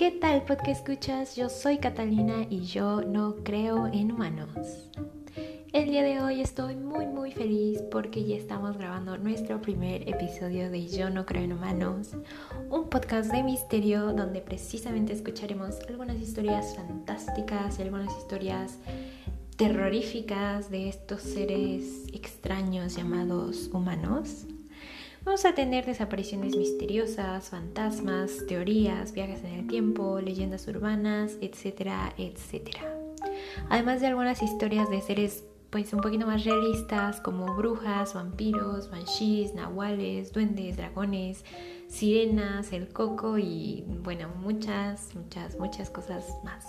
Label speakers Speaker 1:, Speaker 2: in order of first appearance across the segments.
Speaker 1: ¿Qué tal podcast escuchas? Yo soy Catalina y yo no creo en humanos. El día de hoy estoy muy muy feliz porque ya estamos grabando nuestro primer episodio de Yo no creo en humanos, un podcast de misterio donde precisamente escucharemos algunas historias fantásticas y algunas historias terroríficas de estos seres extraños llamados humanos. Vamos a tener desapariciones misteriosas, fantasmas, teorías, viajes en el tiempo, leyendas urbanas, etcétera, etcétera. Además de algunas historias de seres pues un poquito más realistas como brujas, vampiros, banshees, nahuales, duendes, dragones, sirenas, el coco y bueno, muchas, muchas, muchas cosas más.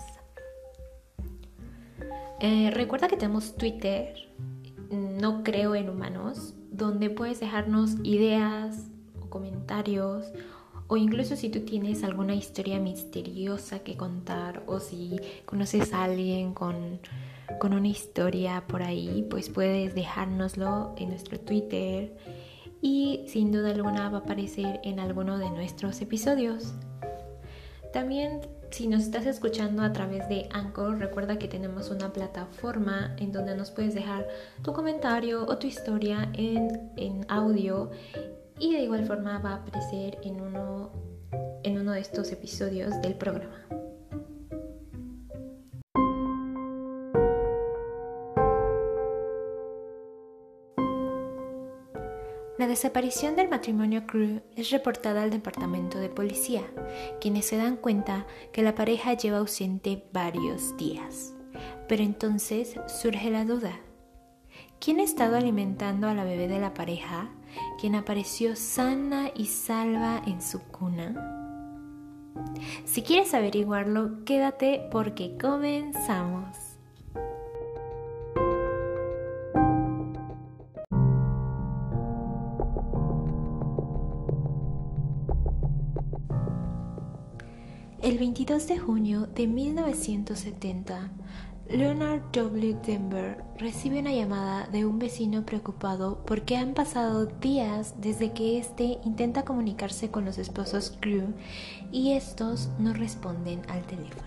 Speaker 1: Eh, recuerda que tenemos Twitter, no creo en humanos, donde puedes dejarnos ideas o comentarios o incluso si tú tienes alguna historia misteriosa que contar o si conoces a alguien con, con una historia por ahí, pues puedes dejárnoslo en nuestro Twitter y sin duda alguna va a aparecer en alguno de nuestros episodios. También si nos estás escuchando a través de Anchor, recuerda que tenemos una plataforma en donde nos puedes dejar tu comentario o tu historia en, en audio y de igual forma va a aparecer en uno, en uno de estos episodios del programa. La desaparición del matrimonio Crew es reportada al departamento de policía, quienes se dan cuenta que la pareja lleva ausente varios días. Pero entonces surge la duda. ¿Quién ha estado alimentando a la bebé de la pareja, quien apareció sana y salva en su cuna? Si quieres averiguarlo, quédate porque comenzamos. El 22 de junio de 1970, Leonard W. Denver recibe una llamada de un vecino preocupado porque han pasado días desde que éste intenta comunicarse con los esposos Crew y estos no responden al teléfono.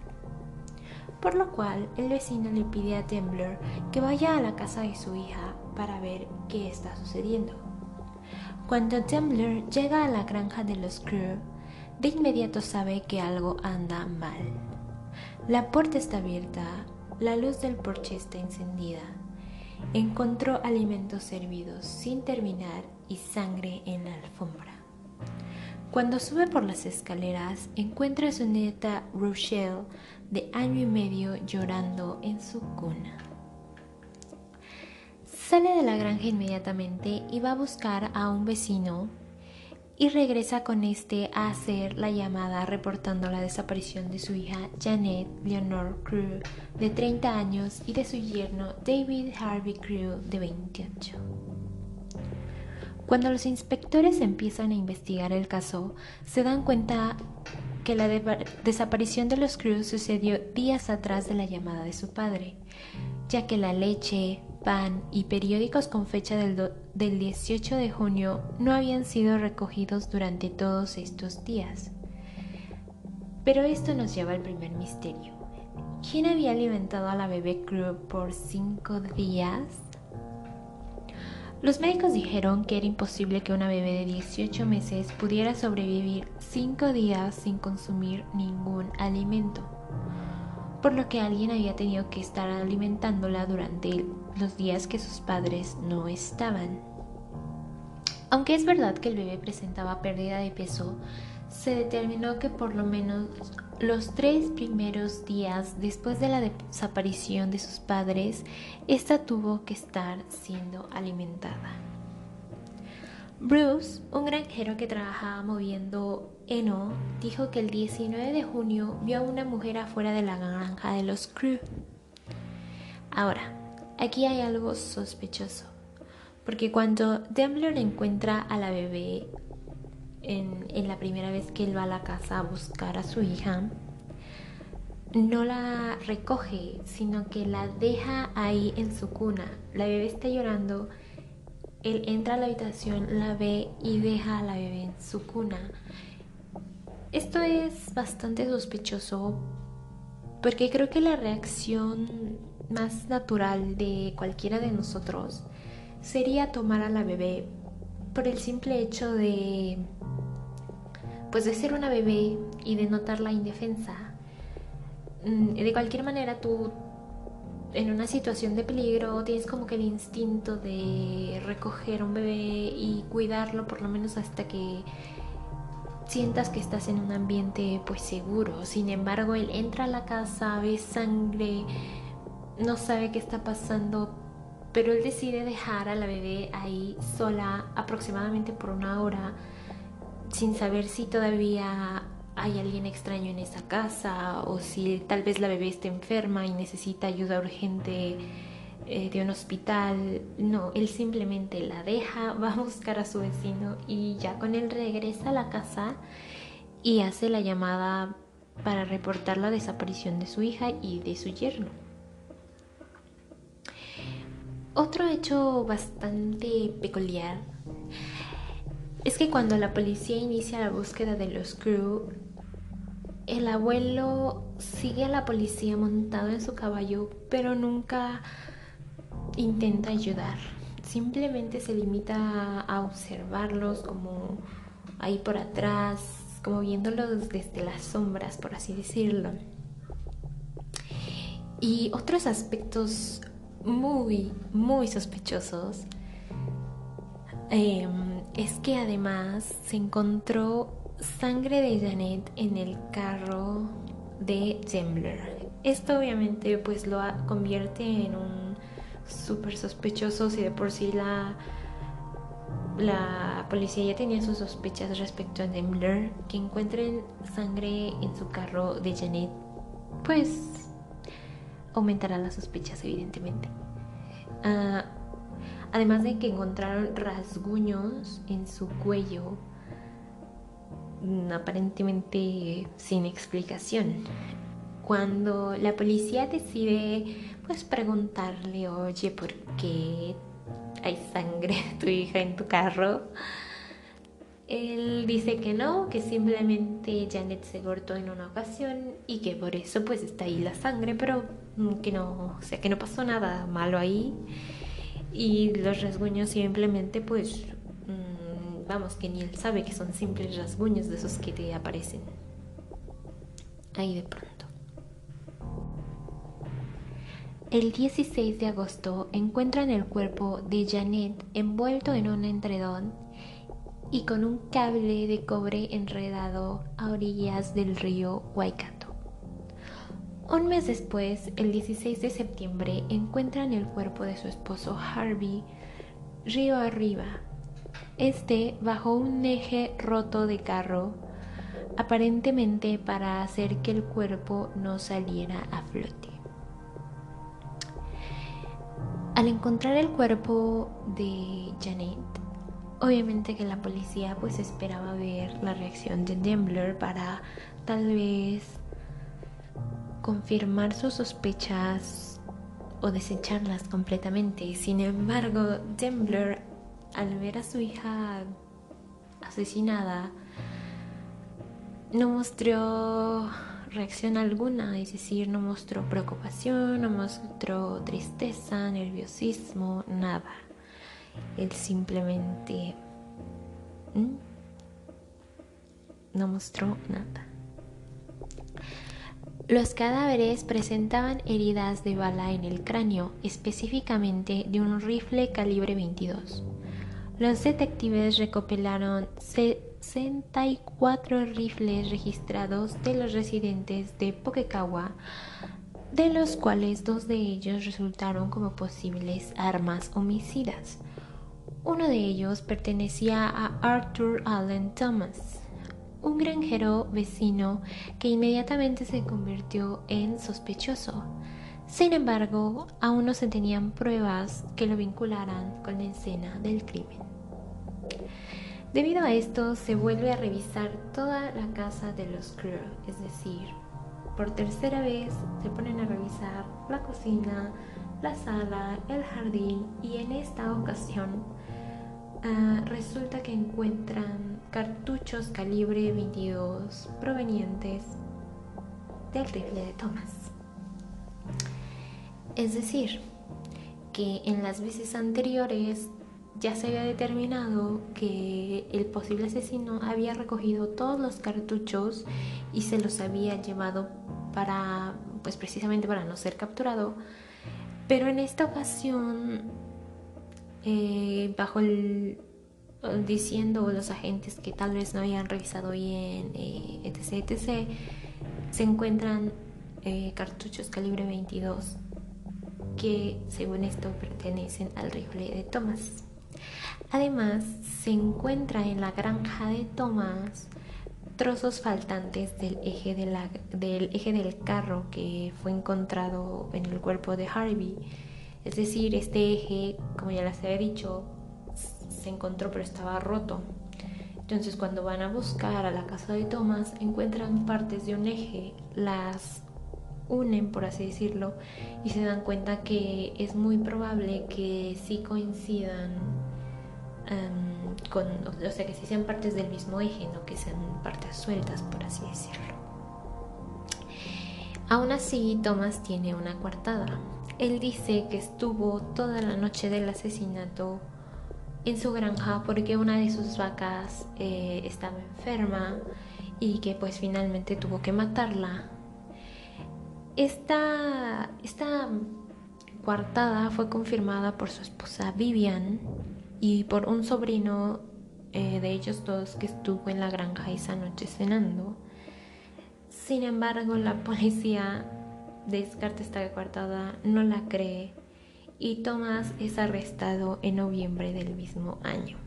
Speaker 1: Por lo cual, el vecino le pide a Denver que vaya a la casa de su hija para ver qué está sucediendo. Cuando Dembler llega a la granja de los Crew, de inmediato sabe que algo anda mal. La puerta está abierta, la luz del porche está encendida. Encontró alimentos servidos sin terminar y sangre en la alfombra. Cuando sube por las escaleras, encuentra a su nieta Rochelle, de año y medio, llorando en su cuna. Sale de la granja inmediatamente y va a buscar a un vecino y regresa con este a hacer la llamada reportando la desaparición de su hija Janet Leonore Crew de 30 años y de su yerno David Harvey Crew de 28. Cuando los inspectores empiezan a investigar el caso, se dan cuenta que la desaparición de los Crew sucedió días atrás de la llamada de su padre, ya que la leche, pan y periódicos con fecha del, del 18 de junio no habían sido recogidos durante todos estos días. Pero esto nos lleva al primer misterio. ¿Quién había alimentado a la bebé Crew por cinco días? Los médicos dijeron que era imposible que una bebé de 18 meses pudiera sobrevivir cinco días sin consumir ningún alimento por lo que alguien había tenido que estar alimentándola durante los días que sus padres no estaban. Aunque es verdad que el bebé presentaba pérdida de peso, se determinó que por lo menos los tres primeros días después de la desaparición de sus padres, esta tuvo que estar siendo alimentada. Bruce, un granjero que trabajaba moviendo heno, dijo que el 19 de junio vio a una mujer afuera de la granja de los Crew. Ahora, aquí hay algo sospechoso, porque cuando Dembler encuentra a la bebé en, en la primera vez que él va a la casa a buscar a su hija, no la recoge, sino que la deja ahí en su cuna. La bebé está llorando él entra a la habitación, la ve y deja a la bebé en su cuna. Esto es bastante sospechoso porque creo que la reacción más natural de cualquiera de nosotros sería tomar a la bebé por el simple hecho de pues de ser una bebé y de notar la indefensa. Mm, de cualquier manera tú en una situación de peligro tienes como que el instinto de recoger a un bebé y cuidarlo por lo menos hasta que sientas que estás en un ambiente pues seguro. Sin embargo, él entra a la casa, ve sangre, no sabe qué está pasando, pero él decide dejar a la bebé ahí sola aproximadamente por una hora sin saber si todavía hay alguien extraño en esa casa o si tal vez la bebé está enferma y necesita ayuda urgente eh, de un hospital. No, él simplemente la deja, va a buscar a su vecino y ya con él regresa a la casa y hace la llamada para reportar la desaparición de su hija y de su yerno. Otro hecho bastante peculiar es que cuando la policía inicia la búsqueda de los crew, el abuelo sigue a la policía montado en su caballo, pero nunca intenta ayudar. Simplemente se limita a observarlos como ahí por atrás, como viéndolos desde las sombras, por así decirlo. Y otros aspectos muy, muy sospechosos em, es que además se encontró sangre de Janet en el carro de Zembler. Esto obviamente pues lo convierte en un súper sospechoso si de por sí la, la policía ya tenía sus sospechas respecto a Zembler, que encuentren sangre en su carro de Janet pues aumentará las sospechas evidentemente. Ah, además de que encontraron rasguños en su cuello Mm, aparentemente sin explicación. Cuando la policía decide pues preguntarle, oye, ¿por qué hay sangre de tu hija en tu carro? Él dice que no, que simplemente Janet se cortó en una ocasión y que por eso pues está ahí la sangre, pero mm, que no, o sea, que no pasó nada malo ahí. Y los rasguños simplemente pues vamos, que ni él sabe que son simples rasguños de esos que te aparecen ahí de pronto. El 16 de agosto encuentran el cuerpo de Janet envuelto en un entredón y con un cable de cobre enredado a orillas del río Waikato. Un mes después, el 16 de septiembre, encuentran el cuerpo de su esposo Harvey río arriba, este bajo un eje roto de carro, aparentemente para hacer que el cuerpo no saliera a flote. Al encontrar el cuerpo de Janet, obviamente que la policía pues esperaba ver la reacción de Dembler para tal vez confirmar sus sospechas o desecharlas completamente. Sin embargo, Dembler al ver a su hija asesinada, no mostró reacción alguna, es decir, no mostró preocupación, no mostró tristeza, nerviosismo, nada. Él simplemente no mostró nada. Los cadáveres presentaban heridas de bala en el cráneo, específicamente de un rifle calibre 22. Los detectives recopilaron 64 rifles registrados de los residentes de Pokekawa, de los cuales dos de ellos resultaron como posibles armas homicidas. Uno de ellos pertenecía a Arthur Allen Thomas, un granjero vecino que inmediatamente se convirtió en sospechoso. Sin embargo, aún no se tenían pruebas que lo vincularan con la escena del crimen. Debido a esto, se vuelve a revisar toda la casa de los Crew, es decir, por tercera vez se ponen a revisar la cocina, la sala, el jardín y en esta ocasión ah, resulta que encuentran cartuchos calibre 22 provenientes del rifle de Thomas. Es decir, que en las veces anteriores ya se había determinado que el posible asesino había recogido todos los cartuchos y se los había llevado para, pues precisamente para no ser capturado. Pero en esta ocasión, eh, bajo el diciendo los agentes que tal vez no habían revisado bien, eh, etc, etc, se encuentran eh, cartuchos calibre 22 que según esto pertenecen al rifle de Thomas. Además, se encuentra en la granja de Thomas trozos faltantes del eje, del eje del carro que fue encontrado en el cuerpo de Harvey. Es decir, este eje, como ya les había dicho, se encontró pero estaba roto. Entonces cuando van a buscar a la casa de Thomas encuentran partes de un eje, las unen, por así decirlo, y se dan cuenta que es muy probable que sí coincidan em, o sea, que sean partes del mismo eje, no que sean partes sueltas, por así decirlo. Aún así, Thomas tiene una coartada. Él dice que estuvo toda la noche del asesinato en su granja porque una de sus vacas eh, estaba enferma y que pues finalmente tuvo que matarla esta, esta coartada fue confirmada por su esposa Vivian y por un sobrino eh, de ellos dos que estuvo en la granja esa noche cenando. Sin embargo, la policía descarta esta coartada, no la cree y Thomas es arrestado en noviembre del mismo año.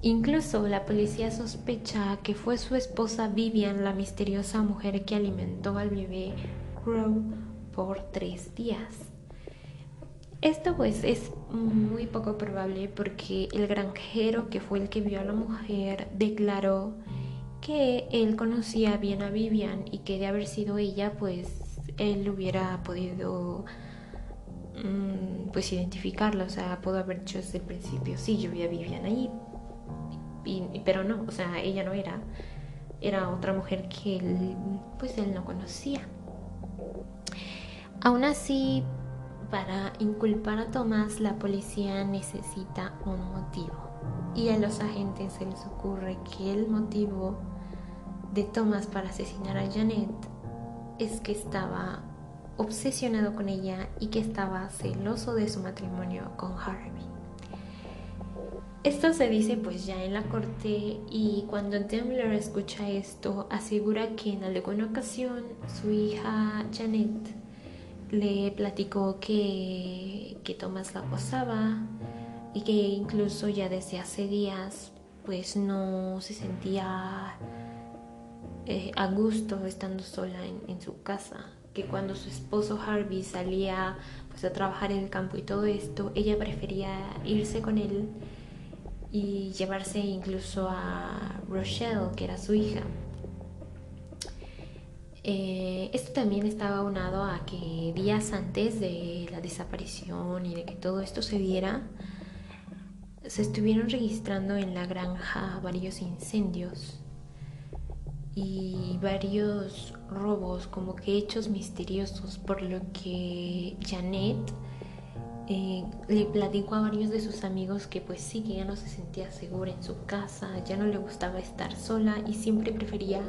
Speaker 1: Incluso la policía sospecha que fue su esposa Vivian la misteriosa mujer que alimentó al bebé Crow por tres días. Esto pues es muy poco probable porque el granjero que fue el que vio a la mujer declaró que él conocía bien a Vivian y que de haber sido ella pues él hubiera podido mm, pues identificarla, o sea, pudo haber dicho desde el principio, sí, yo vi a Vivian ahí, pero no, o sea, ella no era, era otra mujer que él, pues él no conocía. Aún así, para inculpar a Tomás, la policía necesita un motivo. Y a los agentes se les ocurre que el motivo de Tomás para asesinar a Janet es que estaba obsesionado con ella y que estaba celoso de su matrimonio con Harvey. Esto se dice pues ya en la corte y cuando Dembler escucha esto asegura que en alguna ocasión su hija Janet le platicó que, que Thomas la acosaba y que incluso ya desde hace días pues no se sentía eh, a gusto estando sola en, en, su casa que cuando su esposo Harvey salía pues a trabajar en el campo y todo esto ella prefería irse con él y llevarse incluso a Rochelle, que era su hija. Eh, esto también estaba unado a que días antes de la desaparición y de que todo esto se diera, se estuvieron registrando en la granja varios incendios y varios robos, como que hechos misteriosos, por lo que Janet eh, le platicó a varios de sus amigos que pues sí, que ya no se sentía segura en su casa, ya no le gustaba estar sola y siempre prefería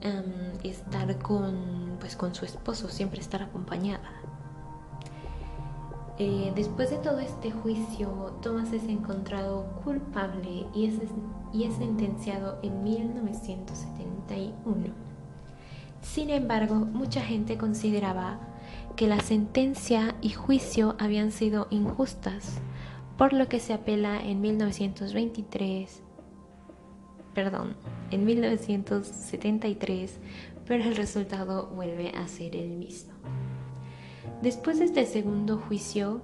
Speaker 1: em, estar con, pues, con su esposo, siempre estar acompañada. Eh, después de todo este juicio, Thomas es encontrado culpable y es, y es sentenciado en 1971. Sin embargo, mucha gente consideraba que la sentencia y juicio habían sido injustas, por lo que se apela en 1923, perdón, en 1973, pero el resultado vuelve a ser el mismo. Después de este segundo juicio,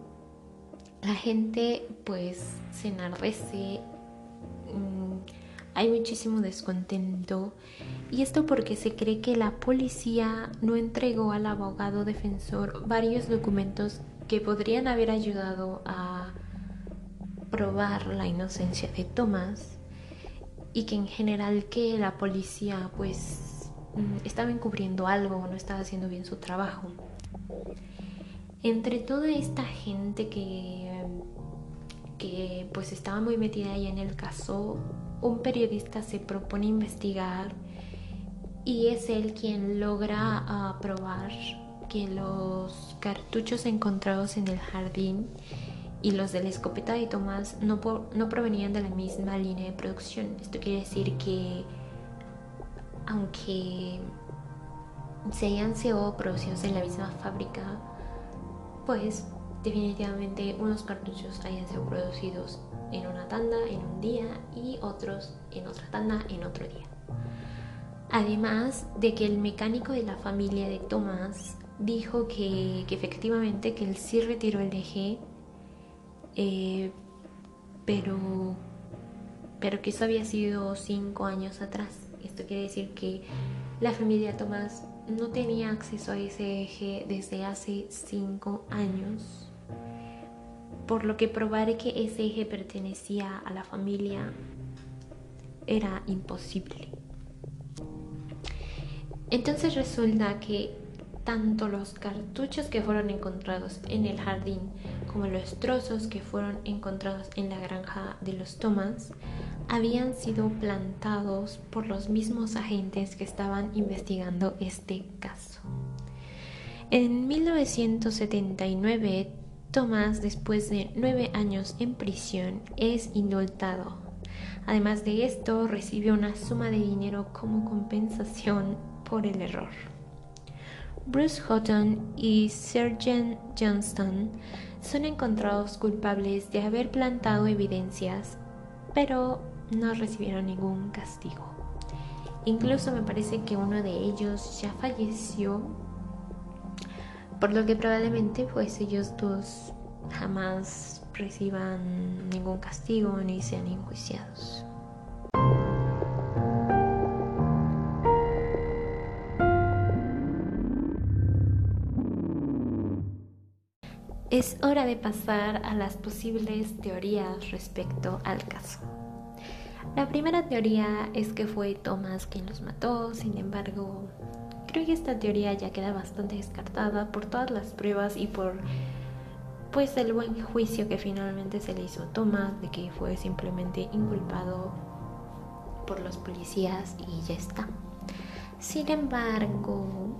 Speaker 1: la gente pues se enardece, mm, hay muchísimo descontento y esto porque se cree que la policía no entregó al abogado defensor varios documentos que podrían haber ayudado a probar la inocencia de Thomas y que en general que la policía pues mm, estaba encubriendo algo o no estaba haciendo bien su trabajo. Entre toda esta gente que, que pues estaba muy metida ahí en el caso, un periodista se propone investigar y es él quien logra probar que los cartuchos encontrados en el jardín y los de la escopeta de Tomás no, no provenían de la misma línea de producción. Esto quiere decir que aunque se hayan sido producidos en la misma fábrica, pues definitivamente unos cartuchos hayan sido producidos en una tanda en un día y otros en otra tanda en otro día. Además de que el mecánico de la familia de Tomás dijo que, efectivamente que él sí retiró el eje, eh, pero, pero que eso había sido cinco años atrás. Esto quiere decir que la familia Tomás no tenía acceso a ese eje desde hace cinco años, por lo que probar que ese eje pertenecía a la familia era imposible. Entonces resulta que tanto los cartuchos que fueron encontrados en el jardín como los trozos que fueron encontrados en la granja de los Thomas habían sido plantados por los mismos agentes que estaban investigando este caso. En 1979, Thomas, después de nueve años en prisión, es indultado. Además de esto, recibió una suma de dinero como compensación por el error. Bruce Houghton y Sergeant Johnston son encontrados culpables de haber plantado evidencias, pero no recibieron ningún castigo. Incluso me parece que uno de ellos ya falleció, por lo que probablemente pues ellos dos jamás reciban ningún castigo ni sean enjuiciados. Es hora de pasar a las posibles teorías respecto al caso. La primera teoría es que fue Thomas quien los mató, sin embargo, creo que esta teoría ya queda bastante descartada por todas las pruebas y por pues el buen juicio que finalmente se le hizo a Thomas de que fue simplemente inculpado por los policías y ya está. Sin embargo,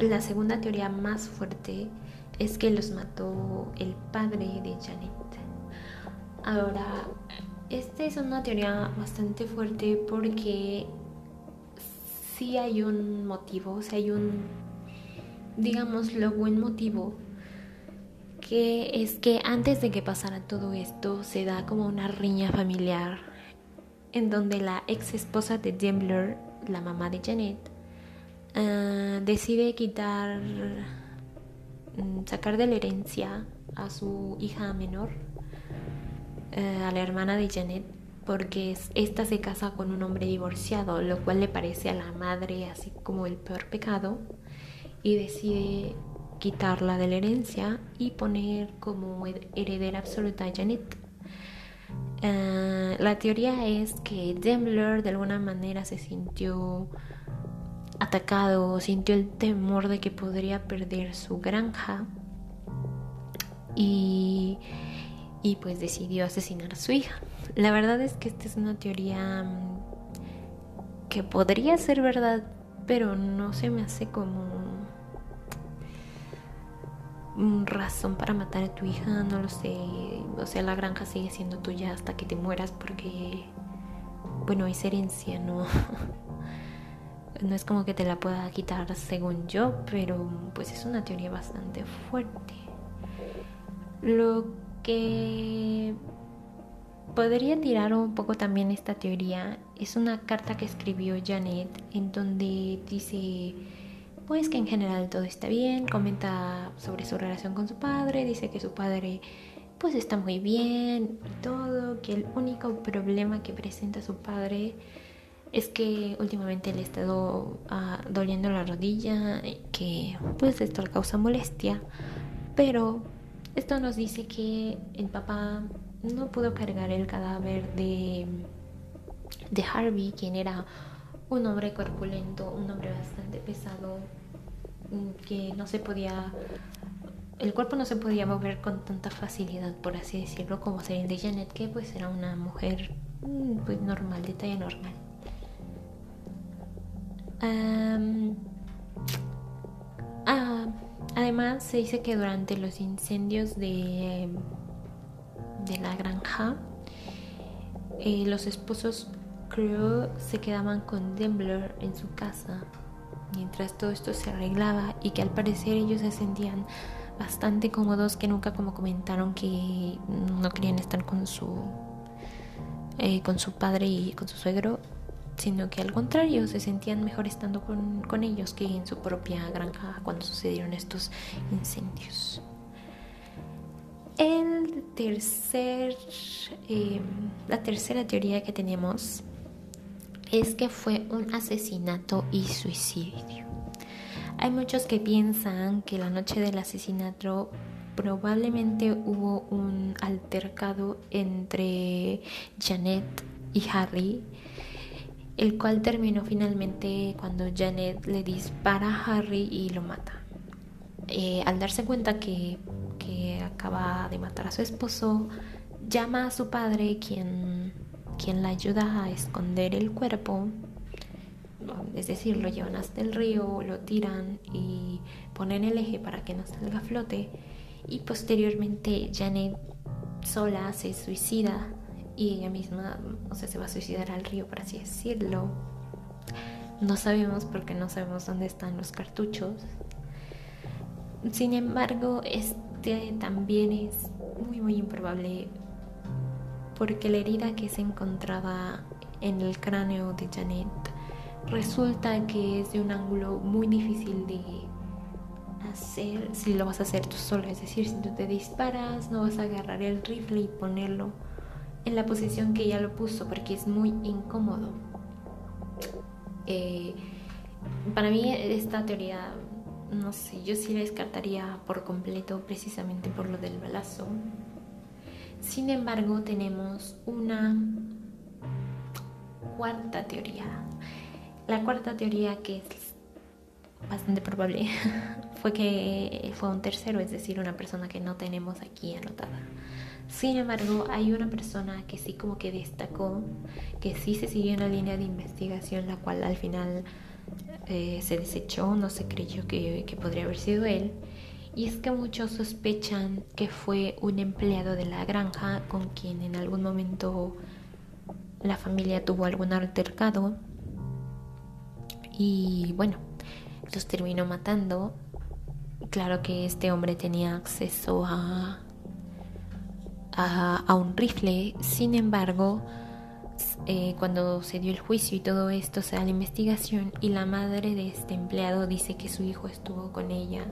Speaker 1: la segunda teoría más fuerte es que los mató el padre de Janet. Ahora, esta es una teoría bastante fuerte porque sí hay un motivo, o sea, hay un, digámoslo, buen motivo, que es que antes de que pasara todo esto se da como una riña familiar en donde la ex esposa de Dembler, la mamá de Janet, ah, decide quitar sacar de la herencia a su hija menor, eh, a la hermana de Janet, porque esta se casa con un hombre divorciado, lo cual le parece a la madre así como el peor pecado, y decide quitarla de la herencia y poner como heredera absoluta a Janet. Eh, la teoría es que Dembler de alguna manera se sintió atacado, sintió el temor de que podría perder su granja y, y pues decidió asesinar a su hija. La verdad es que esta es una teoría mm, que podría ser verdad, pero no se me hace como razón para matar a tu hija, no lo sé. O sea, la granja sigue siendo tuya hasta que te mueras porque, bueno, es herencia, ¿no? no es como que te la pueda quitar según yo, pero pues es una teoría bastante fuerte. Lo que podría tirar un poco también esta teoría es una carta que escribió Janet en donde dice pues que en general todo está bien, comenta sobre su relación con su padre, dice que su padre pues está muy bien y todo, que el único problema que presenta su padre es que últimamente le ha estado ah, doliendo la rodilla, que pues esto le causa molestia, pero esto nos dice que el papá no pudo cargar el cadáver de, de Harvey, quien era un hombre corpulento, un hombre bastante pesado, mm, que no se podía, el cuerpo no se podía mover con tanta facilidad, por así decirlo, como ser el de Janet, que pues era una mujer mm, pues normal, de talla normal. Ah, además, se dice que durante los incendios de, de la granja, eh, los esposos Crew se quedaban con Dembler en su casa mientras todo esto se arreglaba y que al parecer ellos se sentían bastante cómodos que nunca como comentaron que no querían estar con su eh, con su padre y con su suegro sino que al contrario se sentían mejor estando con, ellos que en su propia granja cuando sucedieron estos incendios. El tercer, em, la tercera teoría que tenemos es que fue un asesinato y suicidio. Hay muchos que piensan que la noche del asesinato probablemente hubo un altercado entre Janet y Harry el cual terminó finalmente cuando Janet le dispara a Harry y lo mata. Eh, al darse cuenta que, que, acaba de matar a su esposo, llama a su padre, quien, quien la ayuda a esconder el cuerpo. Es decir, lo llevan hasta el río, lo tiran y ponen el eje para que no salga a flote. Y posteriormente Janet sola se suicida y ella misma, o sea, se va a suicidar al río, por así decirlo. No sabemos porque no sabemos dónde están los cartuchos. Sin embargo, este también es muy muy improbable porque la herida que se encontraba en el cráneo de Janet resulta que es de un ángulo muy difícil de hacer si lo vas a hacer tú solo. Es decir, si tú te disparas, no vas a agarrar el rifle y ponerlo en la posición que ella lo puso porque es muy incómodo. Eh, para mí esta teoría, no sé, yo sí la descartaría por completo precisamente por lo del balazo. Sin embargo, tenemos una cuarta teoría. La cuarta teoría que es bastante probable fue que fue un tercero, es decir, una persona que no tenemos aquí anotada. Sin embargo, hay una persona que sí como que destacó, que sí se siguió en la línea de investigación, la cual al final eh, se desechó, no se creyó que, que podría haber sido él. Y es que muchos sospechan que fue un empleado de la granja con quien en algún momento la familia tuvo algún altercado. Y bueno, los terminó matando. Claro que este hombre tenía acceso a a, un rifle. Sin embargo, eh, cuando se dio el juicio y todo esto, se da la investigación y la madre de este empleado dice que su hijo estuvo con ella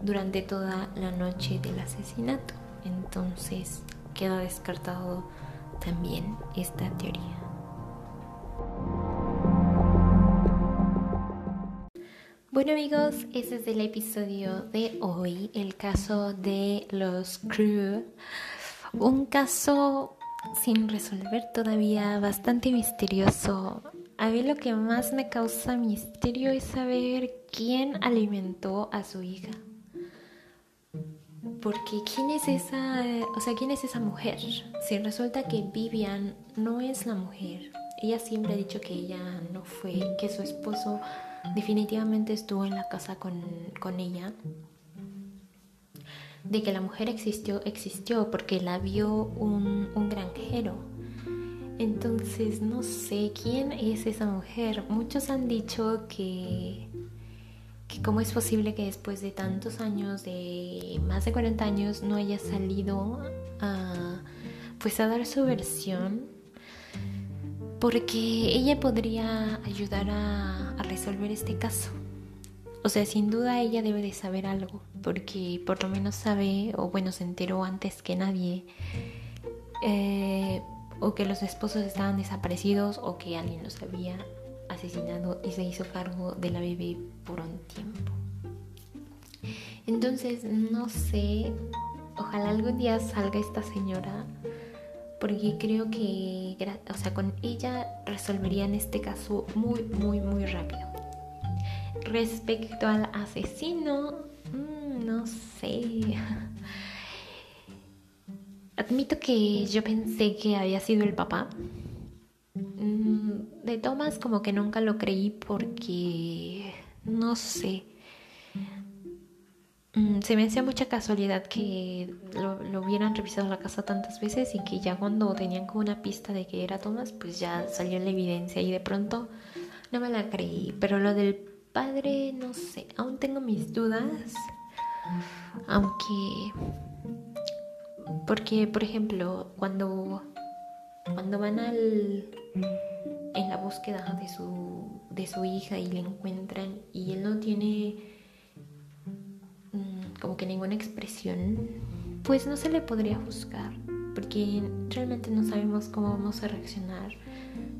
Speaker 1: durante toda la noche del asesinato. Entonces queda descartado también esta teoría. Bueno amigos, ese es el episodio de hoy, el caso de los Crew. Un caso sin resolver todavía, bastante misterioso. A mí lo que más me causa misterio es saber quién alimentó a su hija. Porque quién es esa, o sea, quién es esa mujer? Si resulta que Vivian no es la mujer. Ella siempre ha dicho que ella no fue, que su esposo definitivamente estuvo en la casa con, con ella de que la mujer existió, existió porque la vio un, granjero. Entonces no sé quién es esa mujer. Muchos han dicho que, que cómo es posible que después de tantos años, de más de 40 años, no haya salido a, pues a dar su versión. Porque ella podría ayudar a resolver este caso. O sea, sin duda ella debe de saber algo, porque por lo menos sabe, o bueno, se enteró antes que nadie, eh, o que los esposos estaban desaparecidos, o que alguien los había asesinado y se hizo cargo de la bebé por un tiempo. Entonces, no sé, ojalá algún día salga esta señora porque creo que, o sea, con ella resolverían este caso muy, muy, muy rápido. Respecto al asesino, mm, no sé. Admito que yo pensé que había sido el papá. Mm, de Thomas como que nunca lo creí porque, no sé, se me hacía mucha casualidad que lo, hubieran revisado la casa tantas veces y que ya cuando tenían como una pista de que era Thomas, pues ya salió la evidencia y de pronto no me la creí. Pero lo del padre, no sé, aún tengo mis dudas. Aunque porque, por ejemplo, cuando, cuando van al, en la búsqueda de su, de su hija y le encuentran y él no tiene mm, como que ninguna expresión, pues no se le podría juzgar, porque realmente no sabemos cómo vamos a reaccionar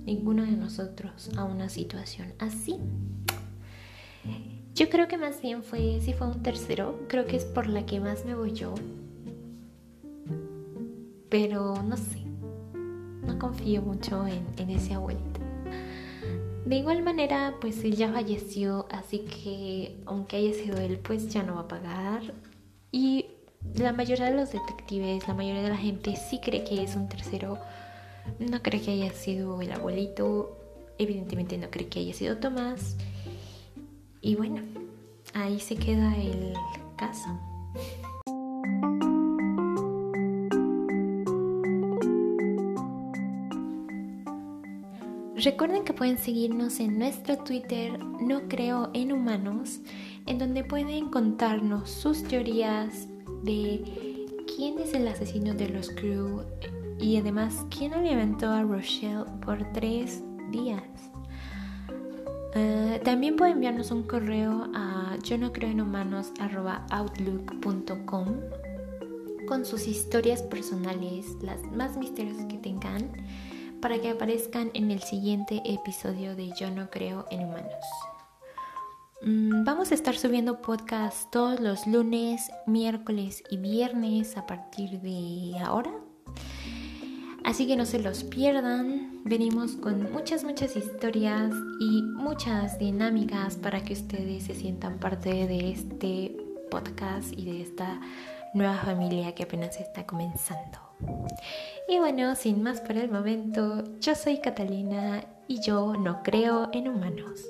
Speaker 1: ninguno de nosotros a una situación así. Yo creo que más bien fue, si fue un tercero, creo que es por la que más me voy yo, pero no sé, no confío mucho en, ese abuelito. De igual manera, pues él ya falleció, así que aunque haya sido él, pues ya no va a pagar. Y la mayoría de los detectives, la mayoría de la gente sí cree que es un tercero. No cree que haya sido el abuelito. Evidentemente no cree que haya sido Tomás. Y bueno, ahí se queda el caso. Recuerden que pueden seguirnos en nuestro Twitter No Creo en Humanos, en donde pueden contarnos sus teorías de quién es el asesino de los crew y además quién alimentó a Rochelle por tres días. Eh, también pueden enviarnos un correo a yo no creo en humanos outlook.com con sus historias personales, las más misteriosas que tengan para que aparezcan en el siguiente episodio de Yo no creo en humanos. Mm, vamos a estar subiendo podcast todos los lunes, miércoles y viernes a partir de ahora. Así que no se los pierdan. Venimos con muchas, muchas historias y muchas dinámicas para que ustedes se sientan parte de este podcast y de esta nueva familia que apenas está comenzando. Y bueno, sin más por el momento, yo soy Catalina y yo no creo en humanos.